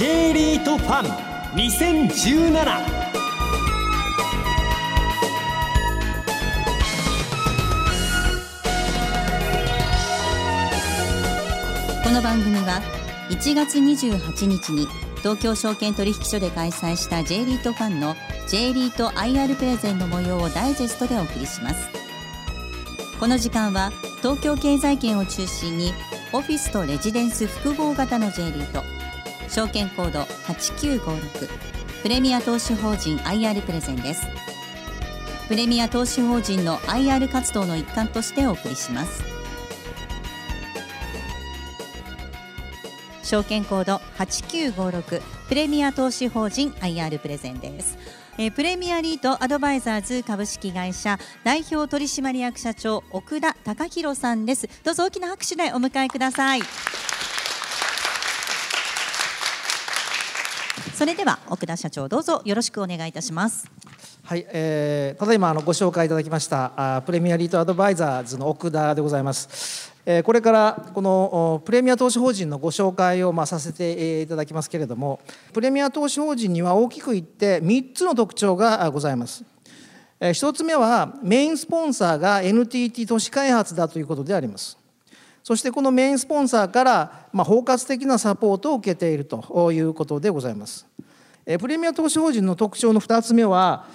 J リートファン2017この番組は1月28日に東京証券取引所で開催した J リートファンの J リート IR プレゼンの模様をダイジェストでお送りします。この時間は東京経済圏を中心にオフィスとレジデンス複合型の J リート。証券コード8956プレミア投資法人 IR プレゼンです。プレミア投資法人の IR 活動の一環としてお送りします。証券コード8956プレミア投資法人 IR プレゼンです。えプレミアリートアドバイザーズ株式会社。代表取締役社長奥田貴弘さんです。どうぞ大きな拍手でお迎えください。それでは奥田社長どうぞよろしくお願いいたしますはい、えー、ただいまあのご紹介いただきましたあプレミアリートアドバイザーズの奥田でございます。えーこれからこのプレミア投資法人のご紹介をまあさせていただきますけれども、プレミア投資法人には大きく言って3つの特徴がございます。えーつ目はメインスポンサーが NTT 都市開発だということであります。そしてこのメインスポンサーからま包括的なサポートを受けているということでございます。プレミア投資法人の特徴の2つ目は、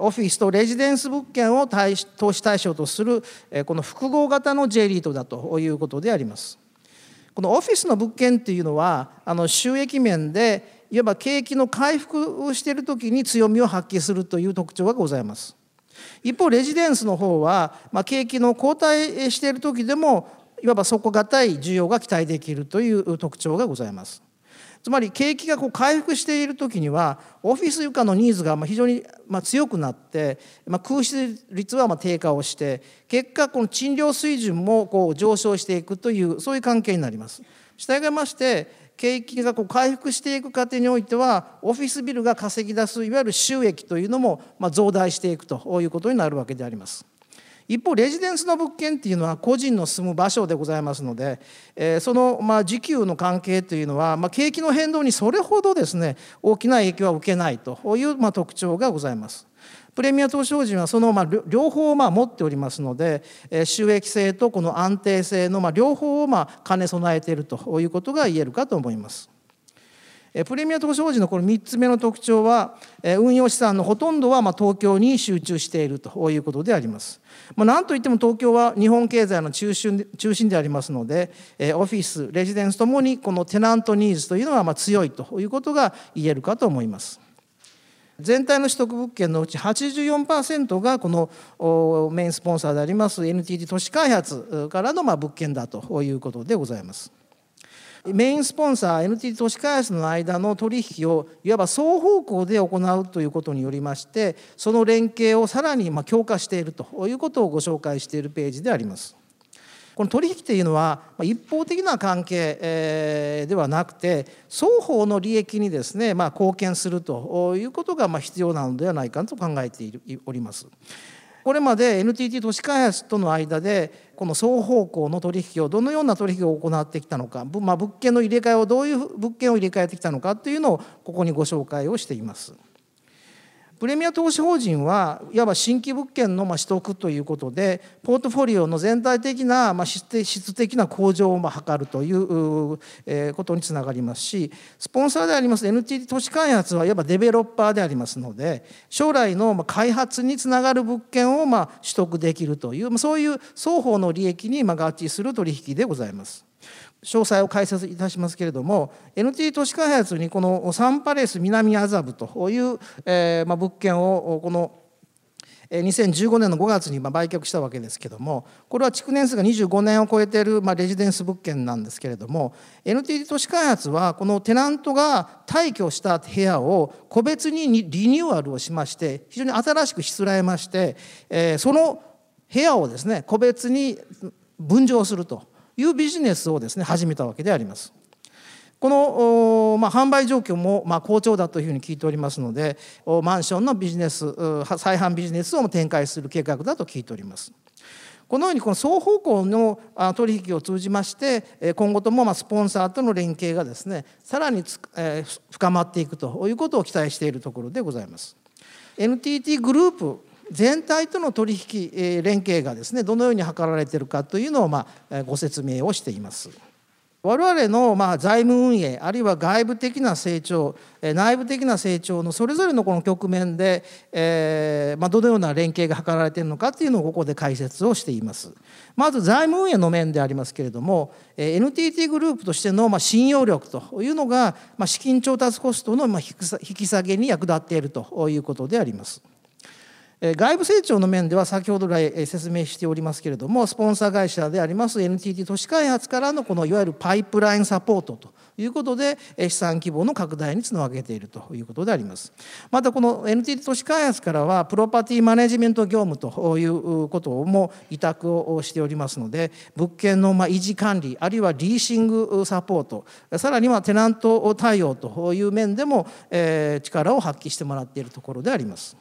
オフィスとレジデンス物件を投資対象とする、この複合型の J リートだということであります。このオフィスの物件っていうのはあの収益面でいわば景気の回復をしている時に強みを発揮するという特徴がございます。一方レジデンスの方は、まあ、景気の後退している時でもいわば底堅い需要が期待できるという特徴がございます。つまり景気がこう回復している時にはオフィス床のニーズがまあ非常にまあ強くなって、まあ、空室率はまあ低下をして結果この賃料水準もこう上昇していくというそういう関係になります。したがいまして景気がこう回復していく過程においてはオフィスビルが稼ぎ出すいわゆる収益というのもまあ増大していくということになるわけであります。一方レジデンスの物件っていうのは個人の住む場所でございますので、そのまあ時給の関係というのは、まあ、景気の変動にそれほどですね大きな影響は受けないというまあ特徴がございます。プレミア投資法人はそのまあ両方をまあ持っておりますので収益性とこの安定性のまあ両方をまあ兼ね備えているということが言えるかと思います。プレミア投資法人のこの3つ目の特徴は、運用資産のほとんどはま東京に集中しているということであります。ま、なんといっても東京は日本経済の中心で中心でありますので、オフィス、レジデンスともにこのテナントニーズというのはま強いということが言えるかと思います。全体の取得物件のうち84%がこのメインスポンサーであります NTT 都市開発からのま物件だということでございます。メインスポンサー NTT 都市開発の間の取引をいわば双方向で行うということによりましてその連携をさらに強化しているということをご紹介しているページであります。この取引というのは一方的な関係ではなくて双方の利益にですねまあ貢献するということが必要なのではないかと考えております。これまで NTT 都市開発との間でこの双方向の取引をどのような取引を行ってきたのか、まあ、物件の入れ替えをどういう物件を入れ替えてきたのかというのをここにご紹介をしています。プレミア投資法人はいわば新規物件のま取得ということでポートフォリオの全体的なま質的な向上をま図るということにつながりますしスポンサーであります NTT 都市開発はいわばデベロッパーでありますので将来のま開発につながる物件をま取得できるというそういう双方の利益にま合致する取引でございます。詳細を解説いたしますけれども NT 都市開発にこのサンパレス南麻布という、えま、物件をこの2015年の5月に売却したわけですけどもこれは築年数が25年を超えているまレジデンス物件なんですけれども NTT 都市開発はこのテナントが退去した部屋を個別にリニューアルをしまして非常に新しくしつらえましてえその部屋をですね個別に分譲すると。いうビジネスをですね始めたわけであります。この、まあ、販売状況も、まあ、好調だというふうに聞いておりますのでマンションのビジネス再販ビジネスを展開する計画だと聞いております。このようにこの双方向の取引を通じまして今後ともスポンサーとの連携がですねさらに深まっていくということを期待しているところでございます。NTT グループ全体との取引連携がですねどのように図られているかというのをまあご説明をしています。我々のまあ財務運営あるいは外部的な成長内部的な成長のそれぞれのこの局面で、えーまあ、どのような連携が図られているのかというのをここで解説をしています。まず財務運営の面でありますけれども NTT グループとしてのまあ信用力というのがまあ資金調達コストのまあ引き下げに役立っているということであります。外部成長の面では先ほど来説明しておりますけれどもスポンサー会社であります NTT 都市開発からのこのいわゆるパイプラインサポートということで資産規模の拡大につなげているということでありますまたこの NTT 都市開発からはプロパティマネジメント業務ということも委託をしておりますので物件の維持管理あるいはリーシングサポートさらにはテナント対応という面でも力を発揮してもらっているところであります。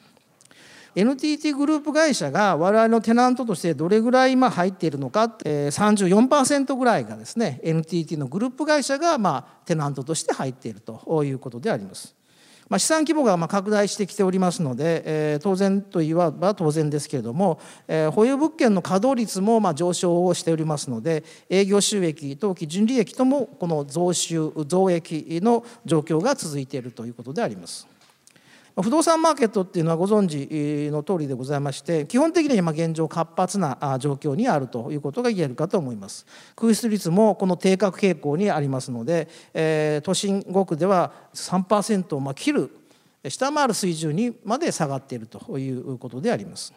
NTT グループ会社が我々のテナントとしてどれぐらい今入っているのか34%ぐらいがですね NTT のグループ会社がまテナントとして入っているということであります。まあ、資産規模がま拡大してきておりますので、え、当然といわば当然ですけれども、え、保有物件の稼働率もま上昇をしておりますので営業収益当期純利益ともこの増収増益の状況が続いているということであります。不動産マーケットっていうのはご存知の通りでございまして基本的には現状活発な状況にあるということが言えるかと思います。空室率もこの低下傾向にありますので、都心5区では3%を切る下回る水準にまで下がっているということであります。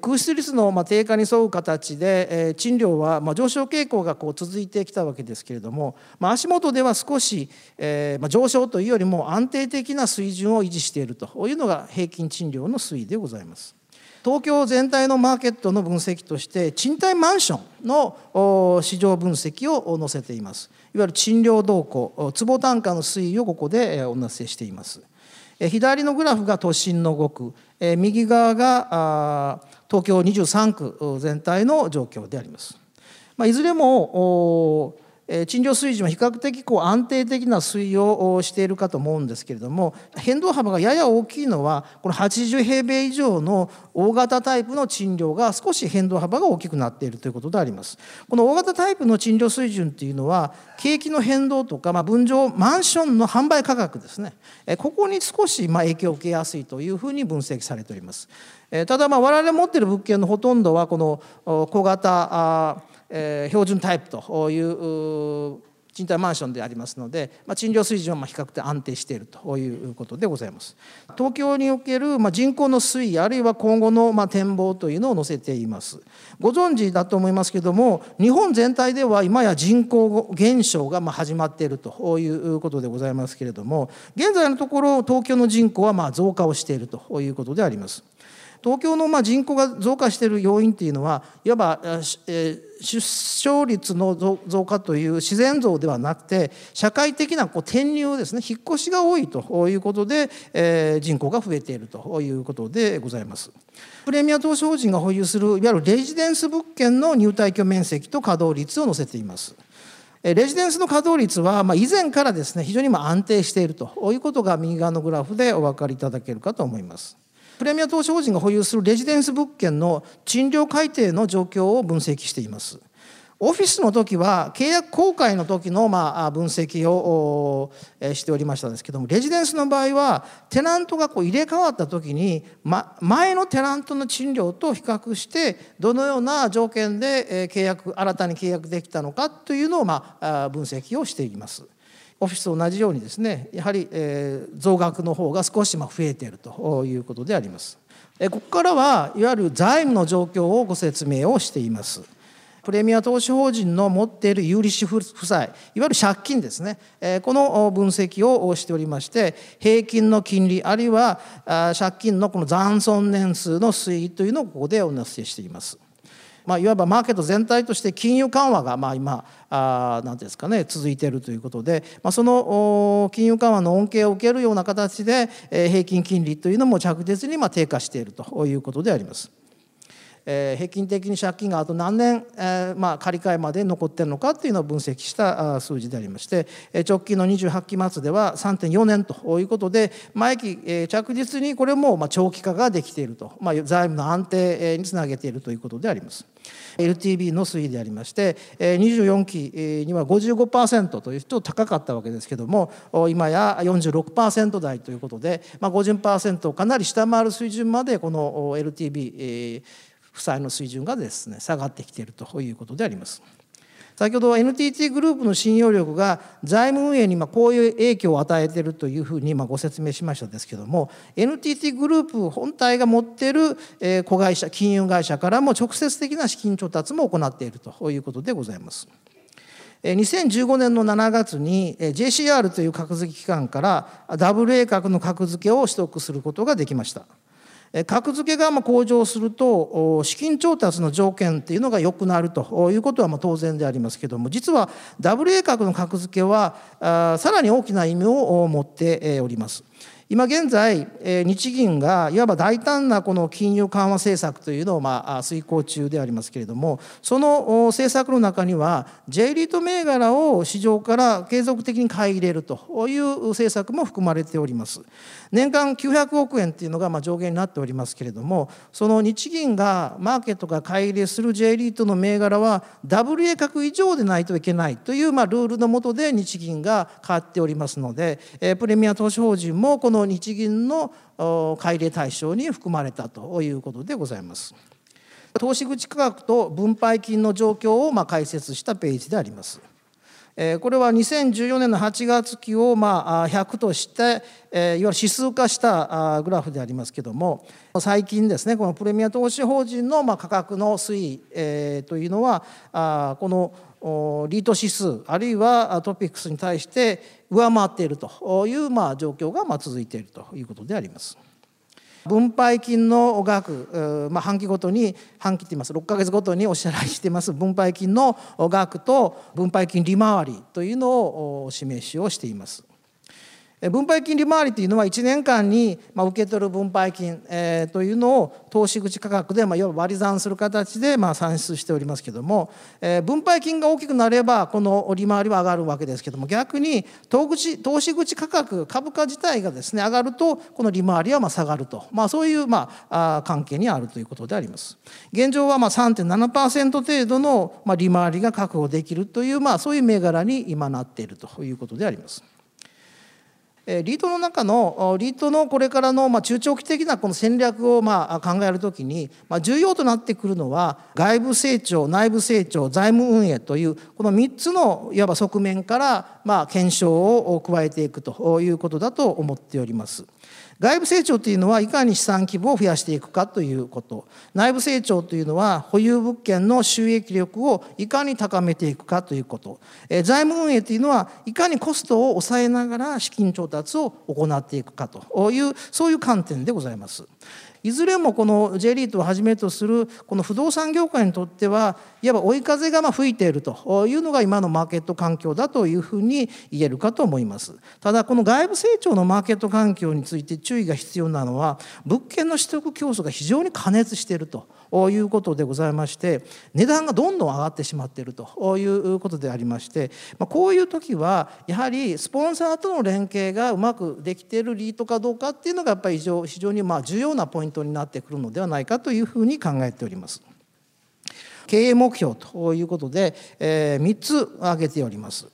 空室率の低下に沿う形で賃料は上昇傾向がこう続いてきたわけですけれども足元では少し上昇というよりも安定的な水準を維持しているというのが平均賃料の推移でございます。東京全体のマーケットの分析として賃貸マンションの市場分析を載せていますいわゆる賃料動向坪単価の推移をここでお載せしています左のグラフが都心の5区右側が東京23区全体の状況であります。まあ、いずれも賃料水準は比較的こう安定的な推移をしているかと思うんですけれども変動幅がやや大きいのはこの80平米以上の大型タイプの賃料が少し変動幅が大きくなっているということであります。この大型タイプの賃料水準っていうのは景気の変動とか、まあ、分譲マンションの販売価格ですねここに少しまあ影響を受けやすいというふうに分析されております。ただまあ我々持っている物件のほとんどはこの小型えー、標準タイプという賃貸マンションでありますので、まあ、賃料水準は比較的安定しているということでございます。東京における、まあ、人口の推移あるいは今後の、まあ、展望というのを載せています。ご存知だと思いますけども日本全体では今や人口減少がまあ始まっているということでございますけれども現在のところ東京の人口はまあ増加をしているということであります。東京のまあ人口が増加している要因っていうのはいわば、え出生率の増加という自然増ではなくて社会的なこう転入ですね引っ越しが多いということで、え人口が増えているということでございます。プレミア投資法人が保有するいわゆるレジデンス物件の入退去面積と稼働率を載せています。レジデンスの稼働率は以前からですね非常に安定しているということが右側のグラフでお分かりいただけるかと思います。プレミア投資法人が保有するレジデンス物件の賃料改定の状況を分析しています。オフィスの時は契約公開の時のまあ分析をしておりましたんですけどもレジデンスの場合はテナントがこう入れ替わった時に前のテナントの賃料と比較してどのような条件で契約新たに契約できたのかというのをまあ分析をしています。オフィスと同じようにですねやはり、え増額の方が少しま増えているということであります。ここからはいわゆる財務の状況をご説明をしています。プレミア投資法人の持っている有利子負債いわゆる借金ですねこの分析をしておりまして平均の金利あるいは借金のこの残損年数の推移というのをここでお載せしています。まあ、いわばマーケット全体として金融緩和がまあ今あ何ですかね続いているということで、まあ、その金融緩和の恩恵を受けるような形で平均金利というのも着実にまあ低下しているということであります。えー、平均的に借金があと何年、えーまあ、借り換えまで残っているのかというのを分析した数字でありまして直近の28期末では3.4年ということで毎期、え、着実にこれもま長期化ができていると、まあ、財務の安定につなげているということであります。LTV の推移でありまして24期には55%というと高かったわけですけども今や46%台ということで、まあ、50%をかなり下回る水準までこの LTV 負債の水準がですね下がってきているということであります。先ほど NTT グループの信用力が財務運営にこういう影響を与えているというふうにご説明しましたですけども NTT グループ本体が持っている子会社金融会社からも直接的な資金調達も行っているということでございます。2015年の7月に JCR という格付け機関から WA 格の格付けを取得することができました。格付けが向上すると資金調達の条件っていうのが良くなるということは当然でありますけども実は WA 格の格付けはさらに大きな意味を持っております。今現在日銀がいわば大胆なこの金融緩和政策というのをまあ遂行中でありますけれどもその政策の中には J リート銘柄を市場から継続的に買い入れるという政策も含まれております。年間900億円っていうのがまあ上限になっておりますけれどもその日銀がマーケットが買い入れする J リートの銘柄は WA 格以上でないといけないというまあルールの下で日銀が買っておりますのでプレミア投資法人もこのの日銀の買い入れ対象に含まれたということでございます。投資口価格と分配金の状況をま解説したページであります。これは2014年の8月期をまあ100として、いわゆる指数化したグラフでありますけども最近ですねこのプレミア投資法人のま価格の推移というのはこのリート指数あるいはトピックスに対して上回っているというまあ状況がまあ続いているということであります。分配金の額、まあ、半期ごとに半期って言います6か月ごとにお支払いしています分配金の額と分配金利回りというのをお示しをしています。分配金利回りというのは1年間に受け取る分配金というのを投資口価格で割り算する形で算出しておりますけども分配金が大きくなればこの利回りは上がるわけですけども逆に投資口価格株価自体がですね上がるとこの利回りは下がると、まあ、そういうまあ関係にあるということであります。現状はまあ3.7%程度の利回りが確保できるというまあそういう銘柄に今なっているということであります。リートの中のリートのこれからのま中長期的なこの戦略をまあ考える時にま重要となってくるのは外部成長内部成長財務運営というこの3つのいわば側面からま検証を加えていくということだと思っております。外部成長というのはいかに資産規模を増やしていくかということ内部成長というのは保有物件の収益力をいかに高めていくかということ財務運営というのはいかにコストを抑えながら資金調達を行っていくかというそういう観点でございます。いずれもこの J リートをはじめとするこの不動産業界にとってはいわば追い風がま吹いているというのが今のマーケット環境だというふうに言えるかと思います。ただこの外部成長のマーケット環境について注意が必要なのは物件の取得競争が非常に過熱しているということでございまして値段がどんどん上がってしまっているということでありましてこういう時はやはりスポンサーとの連携がうまくできているリートかどうかっていうのがやっぱり非常にまあ重要なポイントになってくるのではないかというふうに考えております。経営目標ということで、え3つ挙げております。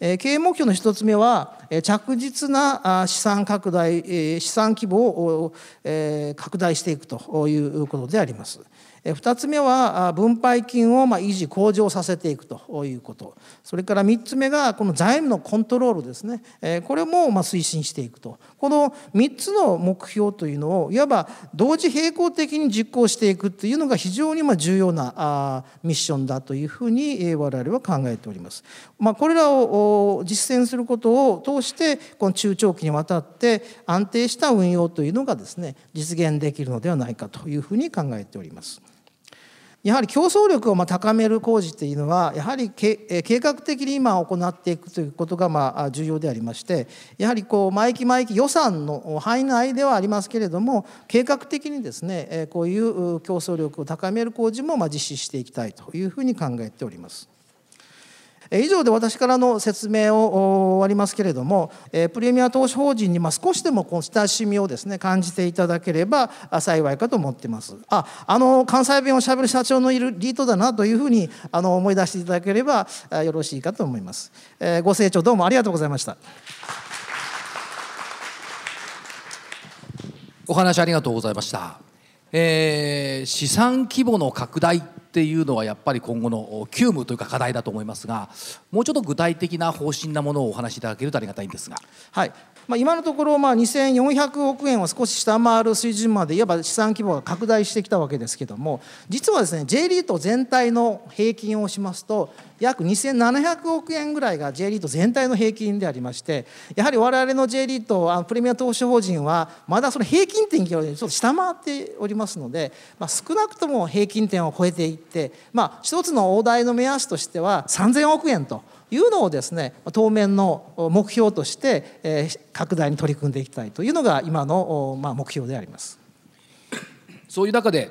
経営目標の1つ目は着実な資産拡大資産規模を拡大していくということであります。2つ目は分配金を維持向上させていくということそれから3つ目がこの財務のコントロールですねこれも推進していくとこの3つの目標というのをいわば同時並行的に実行していくというのが非常に重要なミッションだというふうに我々は考えております。ま、これらを実践することを通してこの中長期にわたって安定した運用というのがですね実現できるのではないかというふうに考えております。やはり競争力をま高める工事というのはやはり計画的に今行っていくということがまあ重要でありましてやはりこう毎期毎期予算の範囲内ではありますけれども計画的にですねこういう競争力を高める工事もま実施していきたいというふうに考えております。以上で私からの説明を終わりますけれどもプレミア投資法人に少しでもこの親しみをですね感じていただければ幸いかと思ってます。ああの関西弁をしゃべる社長のいるリートだなというふうにあの思い出していただければよろしいかと思います。ご清聴どうもありがとうございました。お話ありがとうございました、えー、資産規模の拡大っていうのはやっぱり今後の急務というか課題だと思いますがもうちょっと具体的な方針なものをお話しいただけるとありがたいんですが。はいまあ、今のところまあ2400億円を少し下回る水準までいわば資産規模が拡大してきたわけですけども実はですね J リート全体の平均をしますと約2700億円ぐらいが J リート全体の平均でありましてやはり我々の J リートプレミア投資法人はまだその平均点よりちょっと下回っておりますので、まあ、少なくとも平均点を超えていって、まあ、一つの大台の目安としては3000億円と。いうのをですね当面の目標として、拡大に取り組んでいきたいというのが今の、目標であります。そういう中で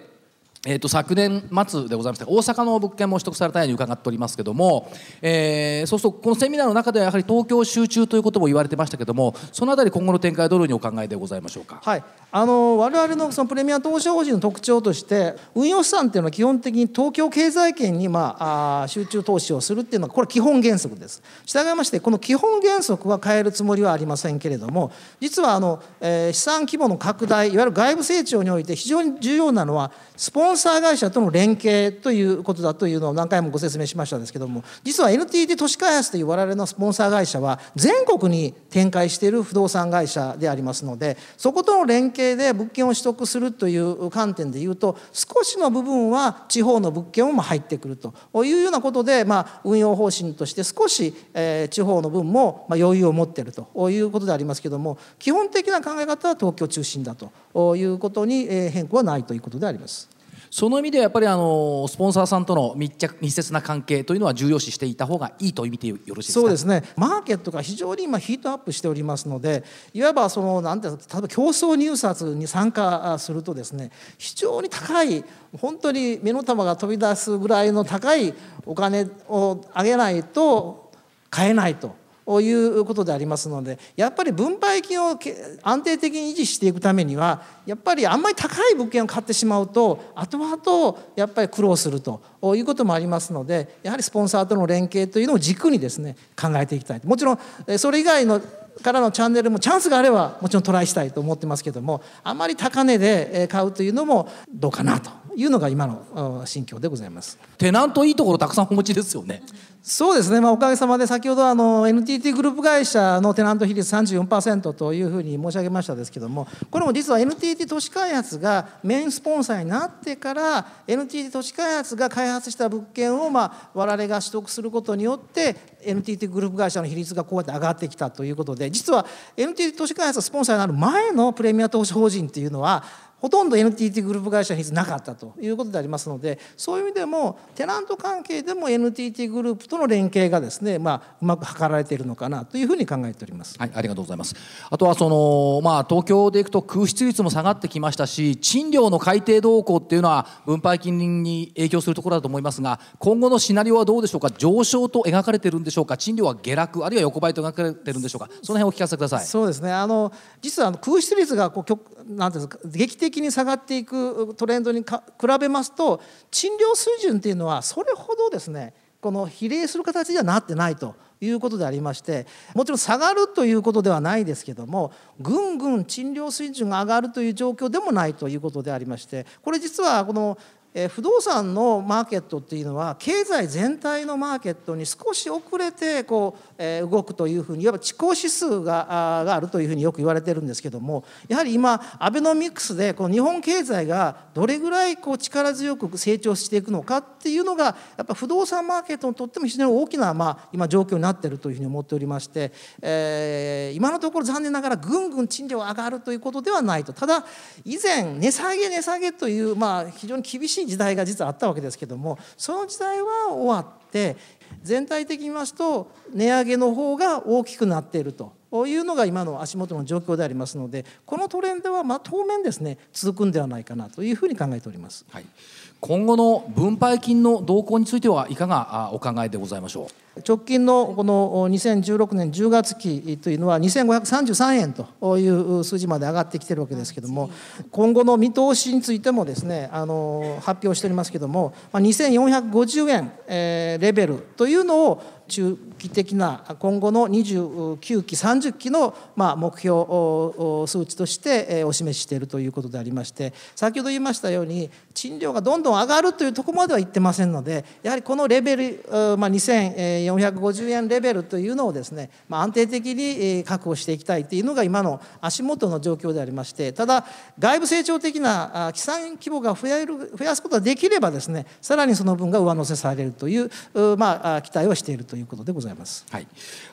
えー、と昨年末でございまして大阪の物件も取得されたように伺っておりますけども、えー、そうするとこのセミナーの中ではやはり東京集中ということも言われてましたけどもそのあたり今後の展開どのようにお考えでございましょうか？はいあの我々のそのプレミア投資法人の特徴として運用資産っていうのは基本的に東京経済圏に、まあ、あ集中投資をするっていうのはこれ基本原則です。従いましてこの基本原則は変えるつもりはありませんけれども実はあの、えー、資産規模の拡大いわゆる外部成長において非常に重要なのはスポンンサー会社との連携ということだというのを何回もご説明しましたんですけども実は NTT 都市開発という我々のスポンサー会社は全国に展開している不動産会社でありますのでそことの連携で物件を取得するという観点でいうと少しの部分は地方の物件も入ってくるというようなことで、まあ、運用方針として少し、え、地方の分も余裕を持っているということでありますけども基本的な考え方は東京中心だということに変更はないということであります。その意味ではやっぱりあのスポンサーさんとの密着密接な関係というのは重要視していた方がいいと見てよろしいですか？そうですねマーケットが非常に今ヒートアップしておりますのでいわばそのなんて例えば競争入札に参加するとですね非常に高い本当に目の玉が飛び出すぐらいの高いお金を上げないと買えないと。いうことでありますのでやっぱり分配金を安定的に維持していくためにはやっぱりあんまり高い物件を買ってしまうと後々やっぱり苦労するということもありますのでやはりスポンサーとの連携というのを軸にですね考えていきたいもちろんそれ以外のからのチャンネルもチャンスがあればもちろんトライしたいと思ってますけどもあまり高値で買うというのもどうかなと。いうのが今の心境でございます。テナントいいところたくさんお持ちですよね。そうですね、まあ、おかげさまで先ほどあの NTT グループ会社のテナント比率34%というふうに申し上げましたですけどもこれも実は NTT 都市開発がメインスポンサーになってから NTT 都市開発が開発した物件をまあ我々が取得することによって NTT グループ会社の比率がこうやって上がってきたということで実は NTT 都市開発がスポンサーになる前のプレミア投資法人っていうのはほとんど NTT グループ会社になかったということでありますのでそういう意味でもテナント関係でも NTT グループとの連携がですね、まあ、うまく図られているのかなというふうに考えております。はい、ありがとうございます。あとはそのまあ東京でいくと空室率も下がってきましたし、賃料の改定動向っていうのは分配金に影響するところだと思いますが、今後のシナリオはどうでしょうか？上昇と描かれてるんでしょうか？賃料は下落あるいは横ばいと描かれてるんでしょうか？その辺をお聞かせください。そうですね。あの実はあの空室率がこうなんていうんですか劇的に下がっていくトレンドに比べますと賃料水準っていうのはそれほどですねこの比例する形にはなってないということでありましてもちろん下がるということではないですけどもぐんぐん賃料水準が上がるという状況でもないということでありましてこれ実はこのえ不動産のマーケットっていうのは経済全体のマーケットに少し遅れてこう、え動くというふうにいわば地高指数があるというふうによく言われてるんですけどもやはり今アベノミクスでこの日本経済がどれぐらいこう力強く成長していくのかっていうのがやっぱ不動産マーケットにとっても非常に大きな、まあ、今状況になってるというふうに思っておりまして、え、今のところ残念ながらぐんぐん賃料が上がるということではないと。ただ以前値下げ値下げという、まあ、非常に厳しい時代が実はあったわけですけどもその時代は終わって全体的に言いますと値上げの方が大きくなっていると。いうのが今の足元の状況でありますのでこのトレンドはま当面ですね続くんではないかなというふうに考えております。はい、今後の分配金の動向についてはいかがお考えでございましょう？直近のこの2016年10月期というのは2533円という数字まで上がってきてるわけですけども今後の見通しについてもですねあの発表しておりますけども2450円レベルというのを中期的な今後の29期30期のまあ目標数値としてお示ししているということでありまして先ほど言いましたように賃料がどんどん上がるというところまでは言ってませんのでやはりこのレベル、まあ、2450円レベルというのをですね、まあ、安定的に確保していきたいというのが今の足元の状況でありましてただ外部成長的な基産規模が増える増やすことができればですねさらにその分が上乗せされるという、まあ、期待をしているということでございます。はい、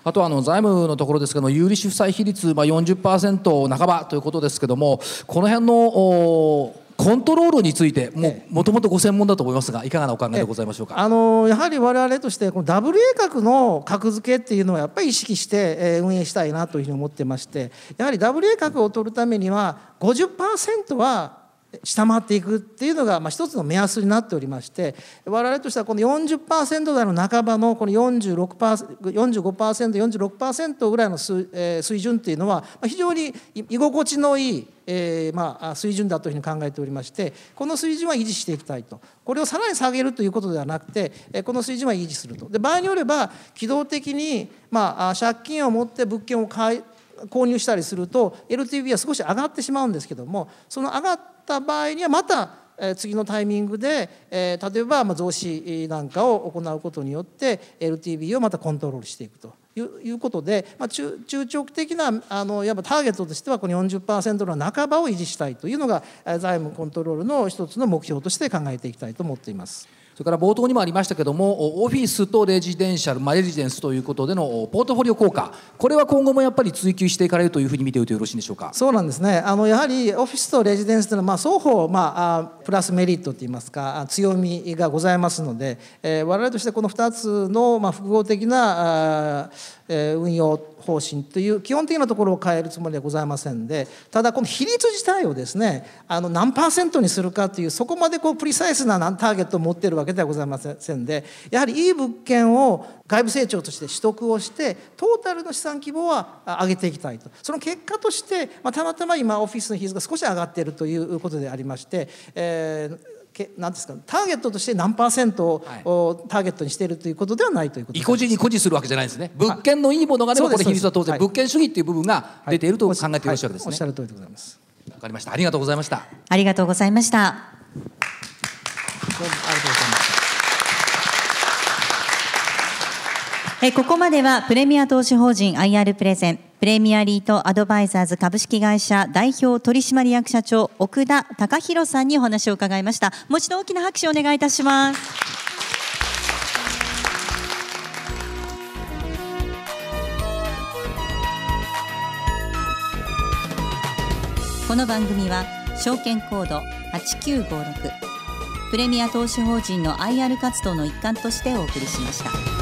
あとはあの財務のところですけども有利子負債比率、まあ40%半ばということですけどもこの辺のコントロールについてももともとご専門だと思いますがいかがなお考えでございましょうか？あのやはり我々としてこのダブル A 格の格付けっていうのはやっぱり意識して運営したいなというふうに思ってましてやはりダブル A 格を取るためには50%は下回っていくっていうのがまあ一つの目安になっておりまして我々としてはこの40%台の半ばのこの 45%46% ぐらいの水準っていうのは非常に居心地のいいえー、まあ水準だというふうに考えておりましてこの水準は維持していきたいと。これをさらに下げるということではなくてこの水準は維持すると。で場合によれば機動的に、まあ、借金を持って物件を買い購入したりすると LTV は少し上がってしまうんですけどもその上がったた場合にはまた次のタイミングで例えば増資なんかを行うことによって LTV をまたコントロールしていくということで、ま、中長期的なあのやっぱターゲットとしてはこの40%の半ばを維持したいというのが財務コントロールの一つの目標として考えていきたいと思っています。それから冒頭にもありましたけどもオフィスとレジデンシャル、まあ、レジデンスということでのポートフォリオ効果。これは今後もやっぱり追求していかれるというふうに見ておいてよろしいんでしょうか？そうなんですね。あのやはりオフィスとレジデンスというのは、まあ、双方、まあ、プラスメリットといいますか強みがございますので、えー、我々としてこの2つの、まあ、複合的なあ運用方針という基本的なところを変えるつもりはございませんでただこの比率自体をですねあの何パーセントにするかというそこまでこうプリサイスなターゲットを持ってるわけではございません。でやはりいい物件を外部成長として取得をしてトータルの資産規模は上げていきたいと。その結果として、まあ、たまたま今オフィスの比率が少し上がっているということでありまして、えー何ですかターゲットとして何パーセントをターゲットにしているということではないということ意固地に固辞するわけじゃないんですね。物件のいいものがあればこれ比率は当然、物件主義っていう部分が出ていると考えてよろしいわけですね、おっしゃる通りでございます。わかりました。ありがとうございました。ありがとうございましたどうもありがとうございましたえここまではプレミア投資法人 IR プレゼンプレミアリートアドバイザーズ株式会社代表取締役社長奥田隆弘さんにお話を伺いました。もう一度大きな拍手をお願いいたします。この番組は証券コード8956プレミア投資法人の IR 活動の一環としてお送りしました。